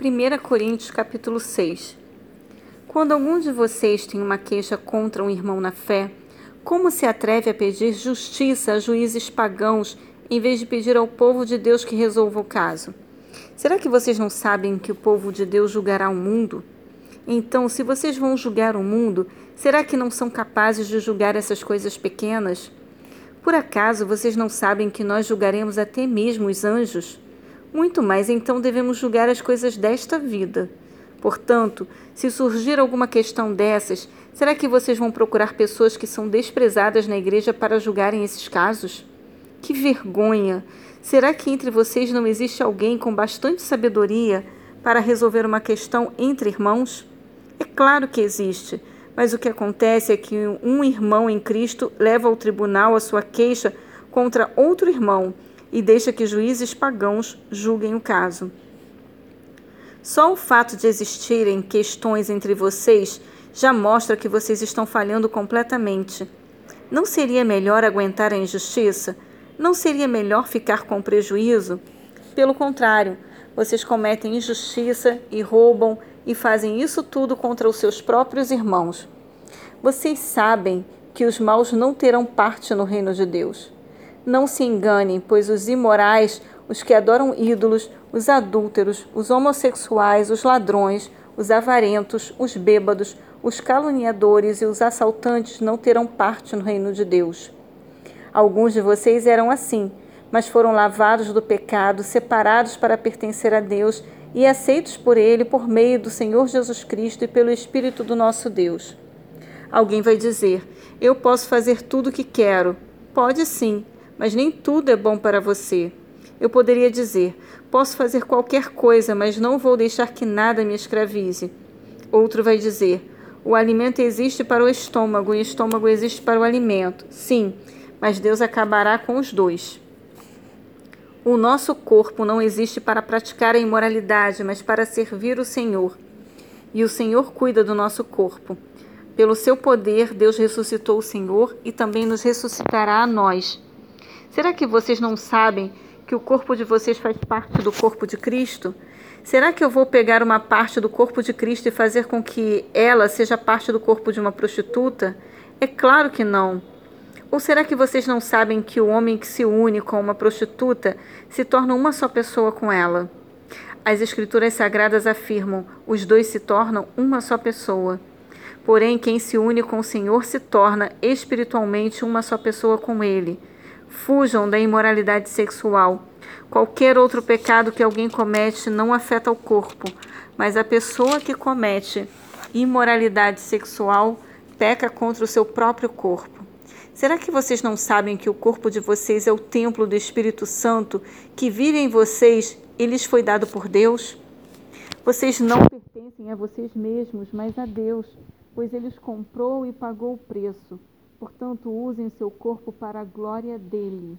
1 Coríntios capítulo 6 Quando algum de vocês tem uma queixa contra um irmão na fé, como se atreve a pedir justiça a juízes pagãos em vez de pedir ao povo de Deus que resolva o caso? Será que vocês não sabem que o povo de Deus julgará o mundo? Então, se vocês vão julgar o mundo, será que não são capazes de julgar essas coisas pequenas? Por acaso vocês não sabem que nós julgaremos até mesmo os anjos? Muito mais então devemos julgar as coisas desta vida. Portanto, se surgir alguma questão dessas, será que vocês vão procurar pessoas que são desprezadas na igreja para julgarem esses casos? Que vergonha! Será que entre vocês não existe alguém com bastante sabedoria para resolver uma questão entre irmãos? É claro que existe, mas o que acontece é que um irmão em Cristo leva ao tribunal a sua queixa contra outro irmão e deixa que juízes pagãos julguem o caso. Só o fato de existirem questões entre vocês já mostra que vocês estão falhando completamente. Não seria melhor aguentar a injustiça? Não seria melhor ficar com prejuízo? Pelo contrário, vocês cometem injustiça e roubam e fazem isso tudo contra os seus próprios irmãos. Vocês sabem que os maus não terão parte no reino de Deus. Não se enganem, pois os imorais, os que adoram ídolos, os adúlteros, os homossexuais, os ladrões, os avarentos, os bêbados, os caluniadores e os assaltantes não terão parte no reino de Deus. Alguns de vocês eram assim, mas foram lavados do pecado, separados para pertencer a Deus e aceitos por Ele por meio do Senhor Jesus Cristo e pelo Espírito do nosso Deus. Alguém vai dizer: Eu posso fazer tudo o que quero. Pode sim, mas nem tudo é bom para você. Eu poderia dizer: posso fazer qualquer coisa, mas não vou deixar que nada me escravize. Outro vai dizer: o alimento existe para o estômago e o estômago existe para o alimento. Sim, mas Deus acabará com os dois. O nosso corpo não existe para praticar a imoralidade, mas para servir o Senhor. E o Senhor cuida do nosso corpo. Pelo seu poder, Deus ressuscitou o Senhor e também nos ressuscitará a nós. Será que vocês não sabem que o corpo de vocês faz parte do corpo de Cristo? Será que eu vou pegar uma parte do corpo de Cristo e fazer com que ela seja parte do corpo de uma prostituta? É claro que não. Ou será que vocês não sabem que o homem que se une com uma prostituta se torna uma só pessoa com ela? As Escrituras Sagradas afirmam: os dois se tornam uma só pessoa. Porém, quem se une com o Senhor se torna espiritualmente uma só pessoa com Ele. Fujam da imoralidade sexual. Qualquer outro pecado que alguém comete não afeta o corpo, mas a pessoa que comete imoralidade sexual peca contra o seu próprio corpo. Será que vocês não sabem que o corpo de vocês é o templo do Espírito Santo que vive em vocês e lhes foi dado por Deus? Vocês não pertencem a vocês mesmos, mas a Deus, pois Ele os comprou e pagou o preço. Portanto, usem seu corpo para a glória dele.